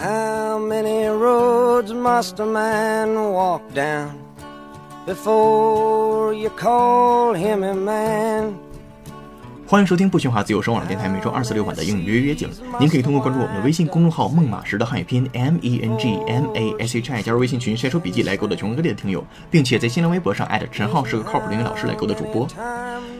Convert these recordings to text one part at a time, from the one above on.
How many roads must a man walk down before you call him a man? 欢迎收听不喧哗自由声网络电台每周二四六晚的英语约约景。您可以通过关注我们的微信公众号“孟马时”的汉语拼音 M E N G M A S H I 加入微信群晒出笔记来勾搭全国各地的听友，并且在新浪微博上艾特陈浩是个靠谱的英语老师来勾搭主播。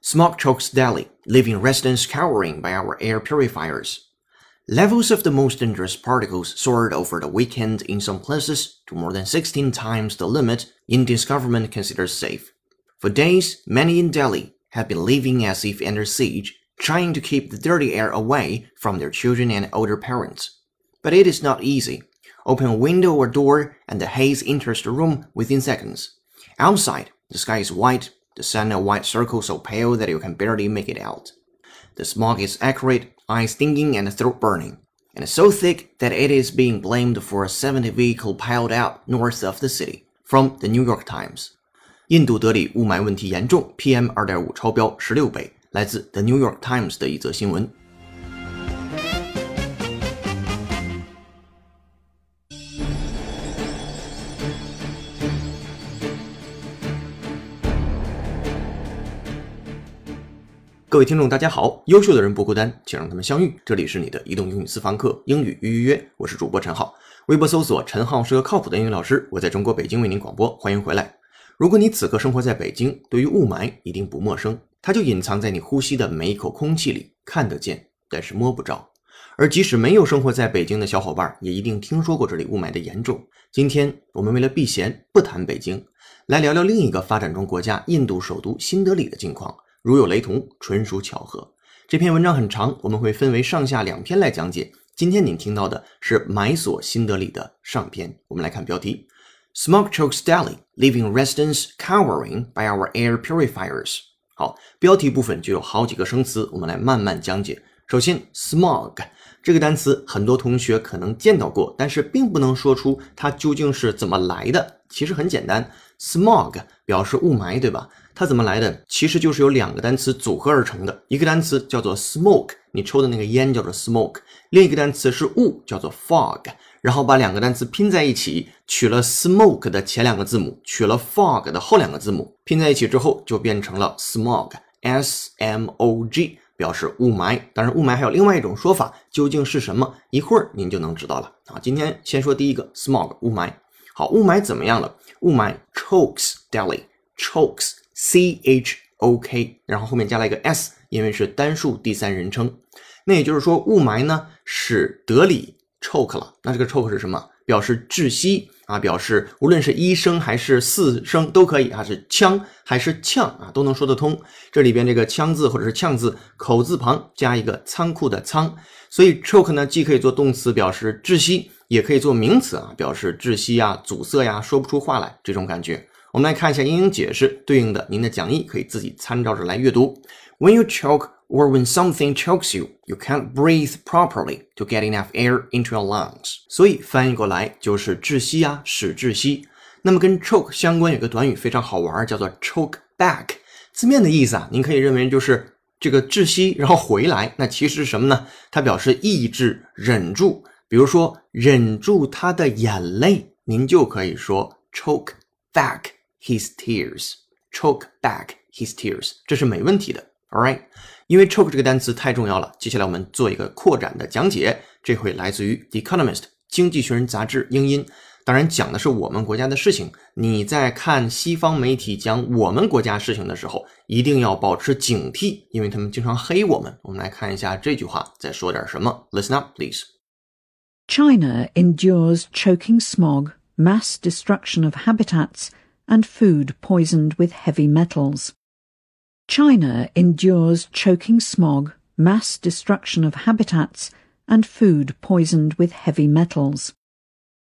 Smog chokes Delhi, leaving residents cowering by our air purifiers. Levels of the most dangerous particles soared over the weekend in some places to more than 16 times the limit India's government considers safe. For days, many in Delhi have been living as if under siege, trying to keep the dirty air away from their children and older parents. But it is not easy. Open a window or door, and the haze enters the room within seconds. Outside, the sky is white, the sun a white circle so pale that you can barely make it out. The smog is acrid, eye stinging, and throat burning, and so thick that it is being blamed for a 70 vehicle piled out north of the city. From the New York Times. 印度德里雾霾问题严重，PM 二点五超标十六倍，来自 The New York Times 的一则新闻。 各位听众，大家好！优秀的人不孤单，请让他们相遇。这里是你的移动英语私房课英语预约约，我是主播陈浩。微博搜索“陈浩是个靠谱的英语老师”，我在中国北京为您广播，欢迎回来。如果你此刻生活在北京，对于雾霾一定不陌生，它就隐藏在你呼吸的每一口空气里，看得见，但是摸不着。而即使没有生活在北京的小伙伴，也一定听说过这里雾霾的严重。今天我们为了避嫌，不谈北京，来聊聊另一个发展中国家——印度首都新德里的境况。如有雷同，纯属巧合。这篇文章很长，我们会分为上下两篇来讲解。今天您听到的是买锁新德里的上篇。我们来看标题：Smog chokes Delhi, leaving residents cowering by our air purifiers。好，标题部分就有好几个生词，我们来慢慢讲解。首先，smog 这个单词，很多同学可能见到过，但是并不能说出它究竟是怎么来的。其实很简单，smog 表示雾霾，对吧？它怎么来的？其实就是由两个单词组合而成的，一个单词叫做 smoke，你抽的那个烟叫做 smoke，另一个单词是雾，叫做 fog。然后把两个单词拼在一起，取了 smoke 的前两个字母，取了 fog 的后两个字母，拼在一起之后就变成了 smog，s m o g，表示雾霾。当然，雾霾还有另外一种说法，究竟是什么？一会儿您就能知道了啊。今天先说第一个 smog，雾霾。好，雾霾怎么样了？雾霾 chokes Delhi，chokes。C H O K，然后后面加了一个 S，因为是单数第三人称。那也就是说，雾霾呢使德里 choke 了。那这个 choke 是什么？表示窒息啊，表示无论是一声还是四声都可以啊，是呛还是呛啊，都能说得通。这里边这个枪字或者是呛字，口字旁加一个仓库的仓，所以 choke 呢既可以做动词表示窒息，也可以做名词啊，表示窒息呀、阻塞呀、说不出话来这种感觉。我们来看一下英英解释，对应的您的讲义可以自己参照着来阅读。When you choke or when something chokes you, you can't breathe properly to get enough air into your lungs。所以翻译过来就是窒息啊，使窒息。那么跟 choke 相关有个短语非常好玩，叫做 choke back。字面的意思啊，您可以认为就是这个窒息然后回来。那其实是什么呢？它表示抑制、忍住。比如说忍住他的眼泪，您就可以说 choke back。His tears, choke back his tears，这是没问题的。All right，因为 choke 这个单词太重要了，接下来我们做一个扩展的讲解。这回来自于《Economist》经济学人杂志英音，当然讲的是我们国家的事情。你在看西方媒体讲我们国家事情的时候，一定要保持警惕，因为他们经常黑我们。我们来看一下这句话在说点什么。Listen up, please. China endures choking smog mass destruction of habitats, and food poisoned with heavy metals. China endures choking smog, mass destruction of habitats, and food poisoned with heavy metals.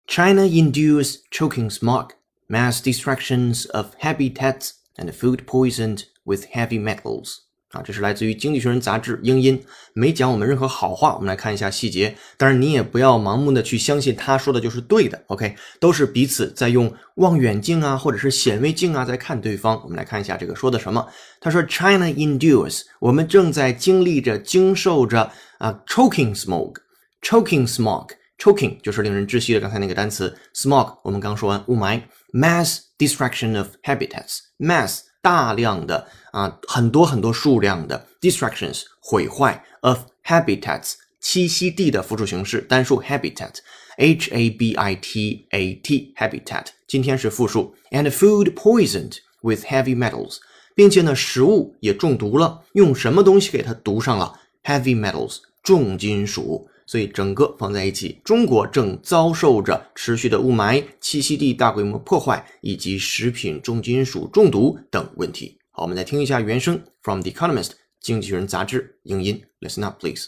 China endures choking smog, mass destructions of habitats, and food poisoned with heavy metals. 啊，这是来自于《经济学人》杂志英音，没讲我们任何好话。我们来看一下细节，当然你也不要盲目的去相信他说的就是对的。OK，都是彼此在用望远镜啊，或者是显微镜啊，在看对方。我们来看一下这个说的什么。他说：“China endures，我们正在经历着、经受着啊，choking smog，choking smog，choking 就是令人窒息的刚才那个单词，smog 我们刚说完雾霾，mass destruction of habitats，mass。”大量的啊，很多很多数量的 distractions 毁坏 of habitats 栖息地的复数形式单数 habitat h a b i t a t habitat 今天是复数 and food poisoned with heavy metals，并且呢食物也中毒了，用什么东西给它毒上了 heavy metals 重金属。所以整个放在一起，中国正遭受着持续的雾霾、栖息地大规模破坏以及食品重金属中毒等问题。好，我们再听一下原声，from The Economist 经济学人杂志英音。Listen up, please.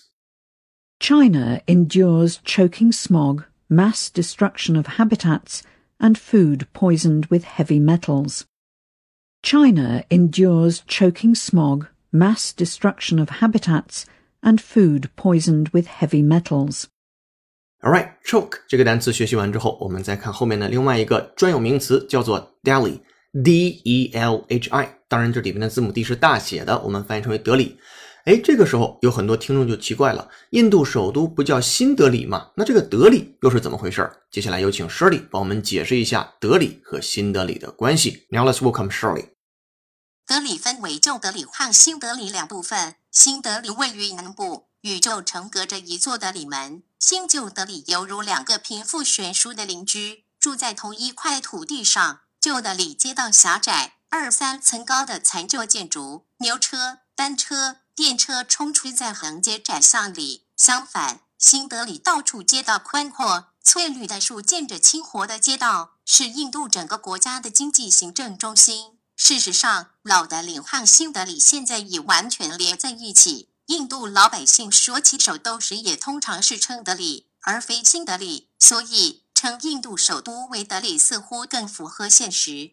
China endures choking smog, mass destruction of habitats, and food poisoned with heavy metals. China endures choking smog, mass destruction of habitats, and food poisoned with heavy metals. Alright, choke 这个单词学习完之后，我们再看后面的另外一个专有名词，叫做 Delhi，当然，这里面的字母 D 是大写的，我们翻译成为德里。哎，这个时候有很多听众就奇怪了，印度首都不叫新德里吗？那这个德里又是怎么回事？接下来有请 Shirley 帮我们解释一下德里和新德里的关系。Now let's welcome Shirley. 德里分为旧德里和新德里两部分。新德里位于南部，与旧城隔着一座德里门。新旧德里犹如两个贫富悬殊的邻居，住在同一块土地上。旧的里街道狭窄，二三层高的残旧建筑，牛车、单车、电车冲出在横街窄巷里。相反，新德里到处街道宽阔，翠绿的树建着清活的街道，是印度整个国家的经济行政中心。事实上，老的里和新德里现在已完全连在一起。印度老百姓说起首都时，也通常是称德里，而非新德里，所以称印度首都维德里似乎更符合现实。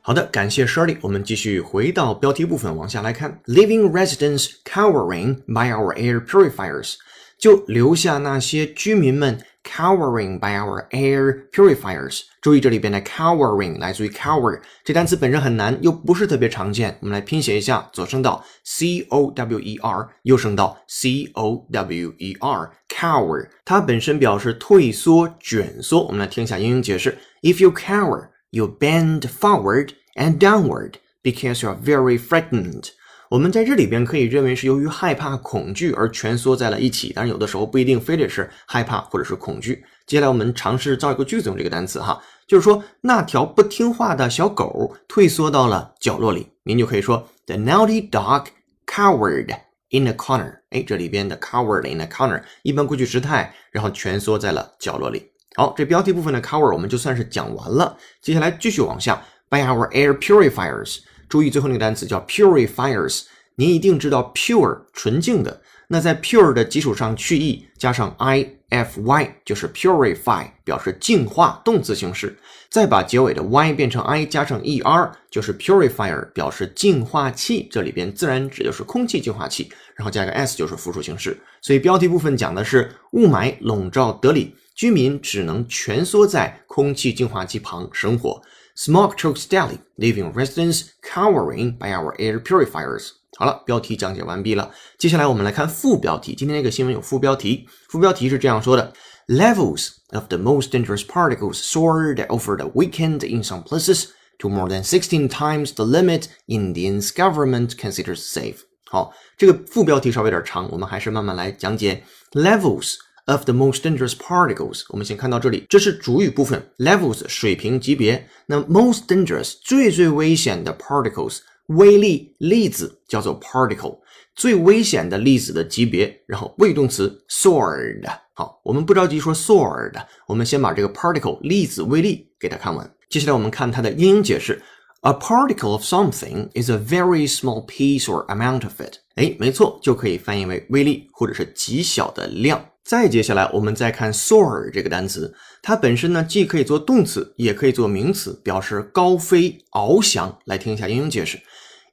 好的，感谢 Shirley。我们继续回到标题部分，往下来看：Living residents cowering by our air purifiers，就留下那些居民们。Cowering by our air purifiers。注意这里边的 cowering 来自于 cower，这单词本身很难，又不是特别常见。我们来拼写一下，左声道 c o w e r，右声道 c o w e r。Cower 它本身表示退缩、卷缩。我们来听一下英语解释：If you cower, you bend forward and downward because you are very frightened. 我们在这里边可以认为是由于害怕、恐惧而蜷缩在了一起，但是有的时候不一定非得是害怕或者是恐惧。接下来我们尝试造一个句子用这个单词哈，就是说那条不听话的小狗退缩到了角落里，您就可以说 The naughty dog cowered in a corner。哎，这里边的 cowered in a corner 一般过去时态，然后蜷缩在了角落里。好，这标题部分的 cover 我们就算是讲完了，接下来继续往下，by our air purifiers。注意最后那个单词叫 purifiers，您一定知道 pure 纯净的。那在 pure 的基础上去 e 加上 i f y 就是 purify，表示净化，动词形式。再把结尾的 y 变成 i 加上 e r 就是 purifier，表示净化器。这里边自然指就是空气净化器，然后加个 s 就是复数形式。所以标题部分讲的是雾霾笼罩德里，居民只能蜷缩在空气净化器旁生活。Smog chokes Delhi, leaving residents cowering by our air purifiers。好了，标题讲解完毕了。接下来我们来看副标题。今天这个新闻有副标题，副标题是这样说的：Levels of the most dangerous particles soared over the weekend in some places to more than 16 times the limit Indian's government considers safe。好，这个副标题稍微有点长，我们还是慢慢来讲解。Levels Of the most dangerous particles，我们先看到这里，这是主语部分，levels 水平级别。那 most dangerous 最最危险的 particles，微粒粒子叫做 particle。最危险的粒子的级别，然后谓语动词 sword。好，我们不着急说 sword，我们先把这个 particle 粒子微粒给它看完。接下来我们看它的英英解释：A particle of something is a very small piece or amount of it。哎，没错，就可以翻译为微粒或者是极小的量。再接下来我们再看 soar 这个单词，它本身呢既可以做动词，也可以做名词，表示高飞、翱翔。来听一下英英解释：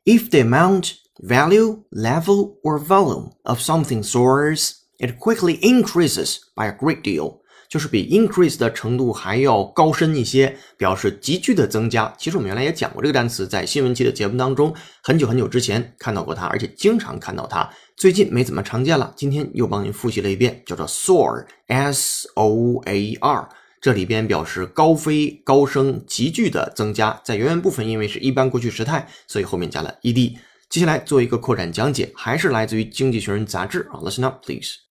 If the amount value, level, or volume of something soars, it quickly increases by a great deal. 就是比 increase 的程度还要高深一些，表示急剧的增加。其实我们原来也讲过这个单词，在新闻期的节目当中，很久很久之前看到过它，而且经常看到它。最近没怎么常见了，今天又帮您复习了一遍，叫做 soar，s o a r。这里边表示高飞、高升、急剧的增加。在原文部分，因为是一般过去时态，所以后面加了 ed。接下来做一个扩展讲解，还是来自于《经济学人》杂志啊。Listen up, please.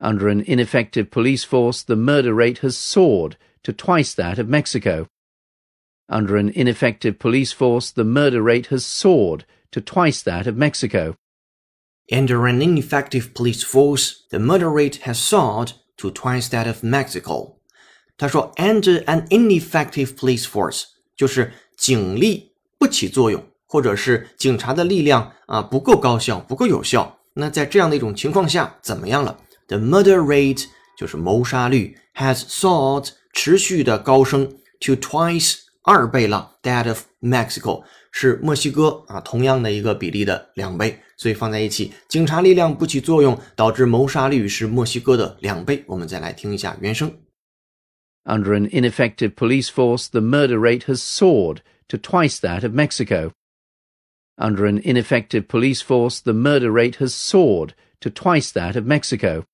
Under an ineffective police force, the murder rate has soared to twice that of Mexico. Under an ineffective police force, the murder rate has soared to twice that of Mexico. Under an ineffective police force, the murder rate has soared to twice that of Mexico. 他说，under an ineffective police force 就是警力不起作用。或者是警察的力量啊不够高效，不够有效。那在这样的一种情况下，怎么样了 ？The murder rate 就是谋杀率 has soared 持续的高升 to twice 二倍了，that of Mexico 是墨西哥啊同样的一个比例的两倍。所以放在一起，警察力量不起作用，导致谋杀率是墨西哥的两倍。我们再来听一下原声。Under an ineffective police force, the murder rate has soared to twice that of Mexico. Under an ineffective police force, the murder rate has soared to twice that of Mexico.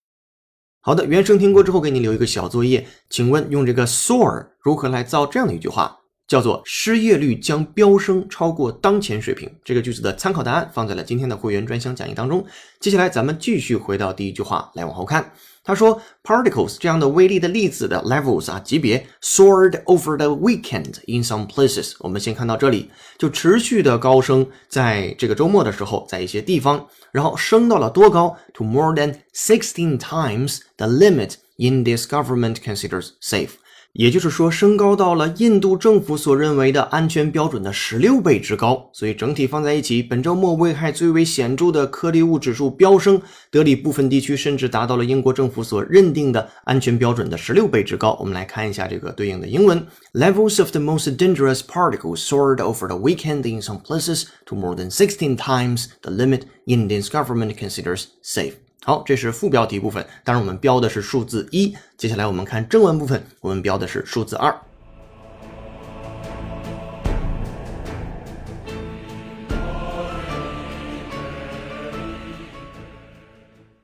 好的，原声听过之后，给你留一个小作业，请问用这个 soar 如何来造这样的一句话，叫做失业率将飙升超过当前水平。这个句子的参考答案放在了今天的会员专享讲义当中。接下来咱们继续回到第一句话来往后看。他说，particles 这样的微粒的粒子的 levels 啊级别 soared over the weekend in some places。我们先看到这里，就持续的高升，在这个周末的时候，在一些地方，然后升到了多高？To more than sixteen times the limit in this government considers safe。也就是说，升高到了印度政府所认为的安全标准的十六倍之高。所以整体放在一起，本周末危害最为显著的颗粒物指数飙升，德里部分地区甚至达到了英国政府所认定的安全标准的十六倍之高。我们来看一下这个对应的英文：Levels of the most dangerous particles soared over the weekend in some places to more than sixteen times the limit India's government considers safe. 好，这是副标题部分。当然，我们标的是数字一。接下来我们看正文部分，我们标的是数字二。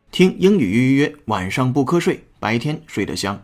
听英语预约，晚上不瞌睡，白天睡得香。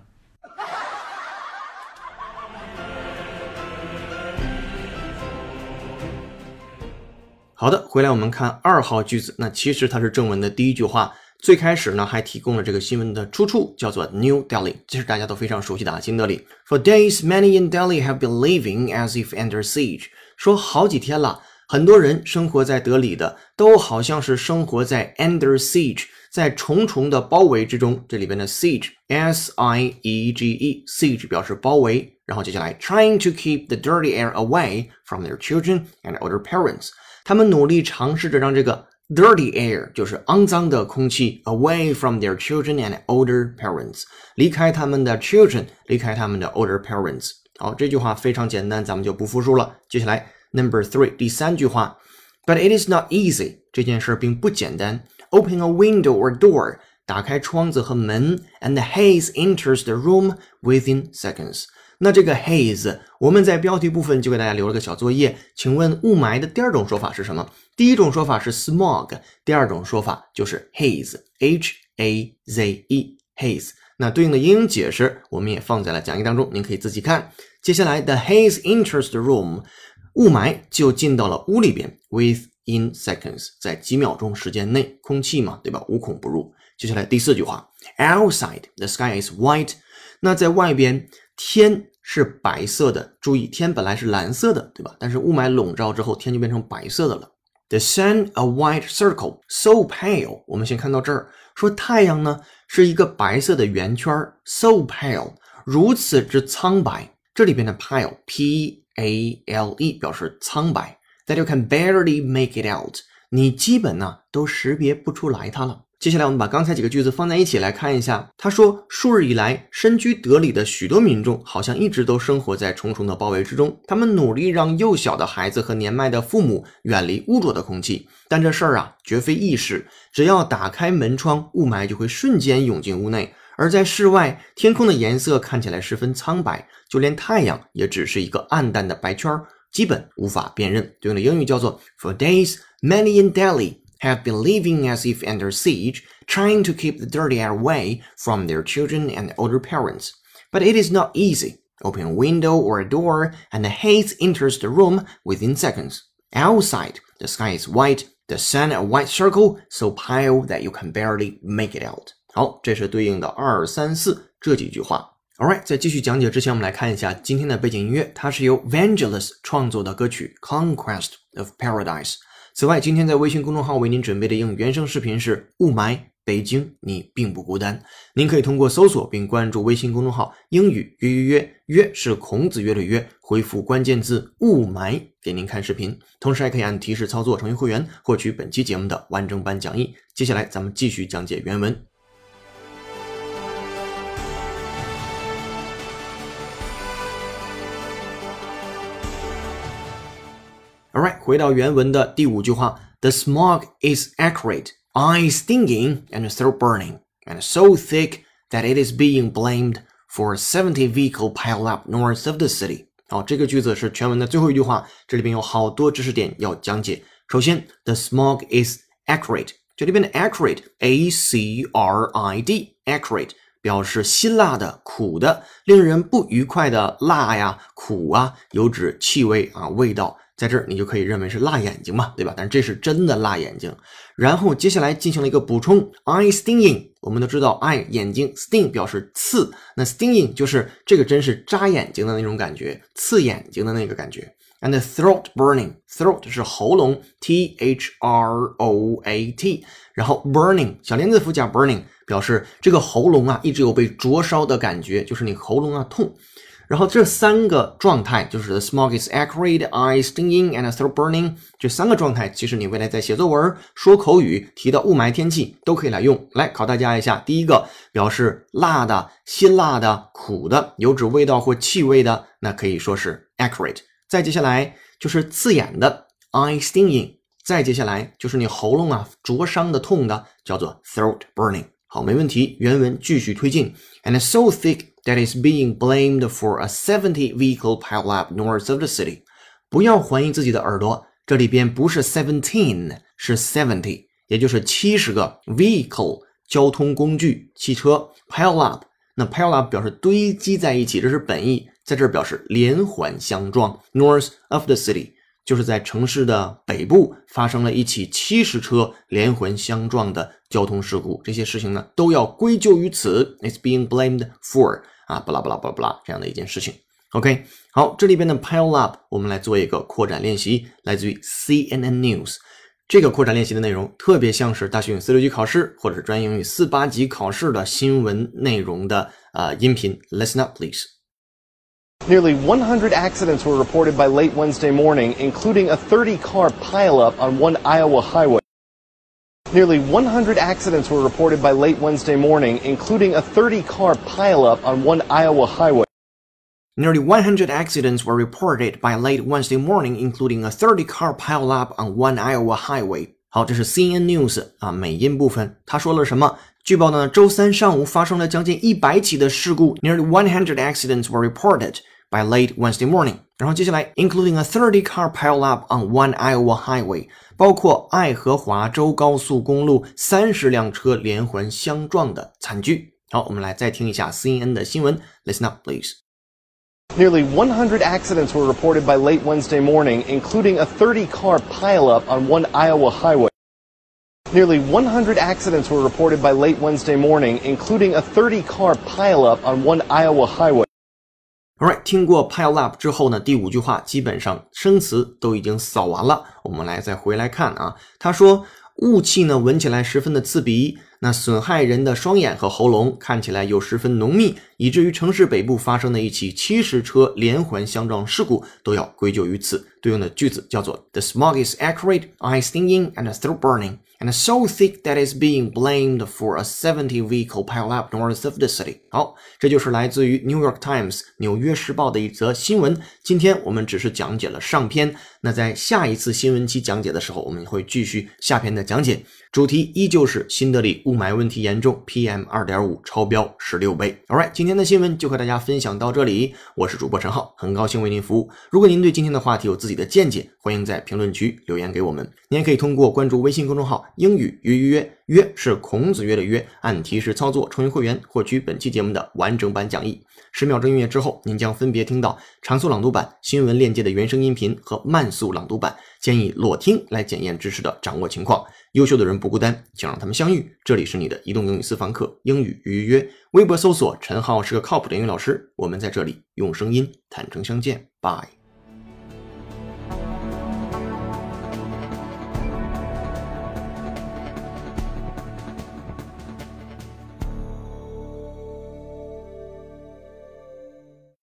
好的，回来我们看二号句子。那其实它是正文的第一句话。最开始呢，还提供了这个新闻的出处，叫做 New Delhi，这是大家都非常熟悉的啊，新德里。For days, many in Delhi have been living as if under siege。说好几天了，很多人生活在德里的，都好像是生活在 under siege，在重重的包围之中。这里边的 siege，s i e g e，siege 表示包围。然后接下来，trying to keep the dirty air away from their children and older parents，他们努力尝试着让这个。Dirty air 就是肮脏的空气，away from their children and older parents，离开他们的 children，离开他们的 older parents。好，这句话非常简单，咱们就不复述了。接下来 number three 第三句话，But it is not easy，这件事并不简单。Open a window or door，打开窗子和门，and the haze enters the room within seconds。 那这个 haze，我们在标题部分就给大家留了个小作业，请问雾霾的第二种说法是什么？第一种说法是 smog，第二种说法就是 haze，h a z e，haze。那对应的英英解释我们也放在了讲义当中，您可以自己看。接下来，the haze enters the room，雾霾就进到了屋里边，within seconds，在几秒钟时间内，空气嘛，对吧？无孔不入。接下来第四句话，outside the sky is white，那在外边天。是白色的，注意天本来是蓝色的，对吧？但是雾霾笼罩之后，天就变成白色的了。The sun a white circle, so pale。我们先看到这儿，说太阳呢是一个白色的圆圈，so pale，如此之苍白。这里边的 pale，p a l e 表示苍白，that you can barely make it out。你基本呢都识别不出来它了。接下来我们把刚才几个句子放在一起来看一下。他说，数日以来，身居德里的许多民众好像一直都生活在重重的包围之中。他们努力让幼小的孩子和年迈的父母远离污浊的空气，但这事儿啊绝非易事。只要打开门窗，雾霾就会瞬间涌进屋内。而在室外，天空的颜色看起来十分苍白，就连太阳也只是一个暗淡的白圈，基本无法辨认。对应的英语叫做 For days, many in Delhi. have been living as if under siege, trying to keep the dirty air away from their children and older parents. But it is not easy. Open a window or a door, and the haze enters the room within seconds. Outside, the sky is white, the sun a white circle, so pale that you can barely make it out. 好，这是对应的二三四这几句话。Alright，在继续讲解之前，我们来看一下今天的背景音乐，它是由 Vangelis 创作的歌曲《Conquest of Paradise》。 此外，今天在微信公众号为您准备的应原声视频是雾霾，北京你并不孤单。您可以通过搜索并关注微信公众号“英语约约约”，约是孔子约的约，回复关键字“雾霾”给您看视频。同时还可以按提示操作成为会员，获取本期节目的完整版讲义。接下来咱们继续讲解原文。Alright，回到原文的第五句话，The smog is acrid, eye stinging, and throat burning, and so thick that it is being blamed for a 70 vehicle pile up north of the city。好，这个句子是全文的最后一句话，这里边有好多知识点要讲解。首先，the smog is acrid，这里边的 acrid，a c r i d，acrid 表示辛辣的、苦的、令人不愉快的辣呀、苦啊，有指气味啊、味道。 在这儿你就可以认为是辣眼睛嘛，对吧？但这是真的辣眼睛。然后接下来进行了一个补充，eye stinging。我们都知道，eye 眼睛，sting 表示刺，那 stinging 就是这个针是扎眼睛的那种感觉，刺眼睛的那个感觉。And throat burning，throat 是喉咙，t h r o a t，然后 burning 小连字符加 burning 表示这个喉咙啊一直有被灼烧的感觉，就是你喉咙啊痛。然后这三个状态就是 the smog is acrid, eye stinging, and throat burning。这三个状态，其实你未来在写作文、说口语、提到雾霾天气都可以来用。来考大家一下，第一个表示辣的、辛辣的、苦的，有指味道或气味的，那可以说是 acrid。再接下来就是刺眼的 eye stinging，再接下来就是你喉咙啊灼伤的痛的，叫做 throat burning。好，没问题。原文继续推进，and so thick。that is being blamed for a seventy vehicle pileup north of the city。不要怀疑自己的耳朵，这里边不是 seventeen，是 seventy，也就是七十个 vehicle 交通工具汽车 pile up。那 pile up 表示堆积在一起，这是本意，在这儿表示连环相撞。North of the city 就是在城市的北部发生了一起七十车连环相撞的交通事故，这些事情呢都要归咎于此。It's being blamed for。啊，巴拉巴拉巴拉巴拉，这样的一件事情。OK，好，这里边的 pile up，我们来做一个扩展练习，来自于 CNN News。这个扩展练习的内容特别像是大学英语四六级考试或者是专业英语四八级考试的新闻内容的呃音频。Listen up, please. Nearly 100 accidents were reported by late Wednesday morning, including a 30 car pileup on one Iowa highway. Nearly 100 accidents were reported by late Wednesday morning, including a 30 car pileup on one Iowa highway. Nearly 100 accidents were reported by late Wednesday morning, including a 30 car pileup on one Iowa highway. 好，这是 CNN News 啊，美音部分。他说了什么？据报呢，周三上午发生了将近一百起的事故，Nearly 100 accidents were reported by late Wednesday morning。然后接下来，including a 30 car pileup on one Iowa highway。包括爱荷华州高速公路三十辆车连环相撞的惨剧。好，我们来再听一下 CNN 的新闻。Listen up, please. Nearly 100 accidents were reported by late Wednesday morning, including a 30 car pileup on one Iowa highway. Nearly 100 accidents were reported by late Wednesday morning, including a 30 car pileup on one Iowa highway. Alright，听过 pile up 之后呢，第五句话基本上生词都已经扫完了。我们来再回来看啊，他说雾气呢闻起来十分的刺鼻，那损害人的双眼和喉咙，看起来又十分浓密，以至于城市北部发生的一起七十车连环相撞事故都要归咎于此。对应的句子叫做 The smog is acrid, eye stinging, and throat burning. and so thick that it's being blamed for a 70 vehicle pileup north of the city。好，这就是来自于 New York Times 纽约时报的一则新闻。今天我们只是讲解了上篇， 那在下一次新闻期讲解的时候，我们会继续下篇的讲解。主题依旧是新德里雾霾问题严重，PM 二点五超标十六倍。All right，今天的新闻就和大家分享到这里。我是主播陈浩，很高兴为您服务。如果您对今天的话题有自己的见解，欢迎在评论区留言给我们。您也可以通过关注微信公众号“英语约约约”，约是孔子约的约，按提示操作成为会员，获取本期节目的完整版讲义。十秒钟音乐之后，您将分别听到长速朗读版、新闻链接的原声音频和慢速朗读版。建议裸听来检验知识的掌握情况。优秀的人不孤单，请让他们相遇。这里是你的移动英语私房课，英语预约。微博搜索陈浩是个靠谱的英语老师，我们在这里用声音坦诚相见。Bye。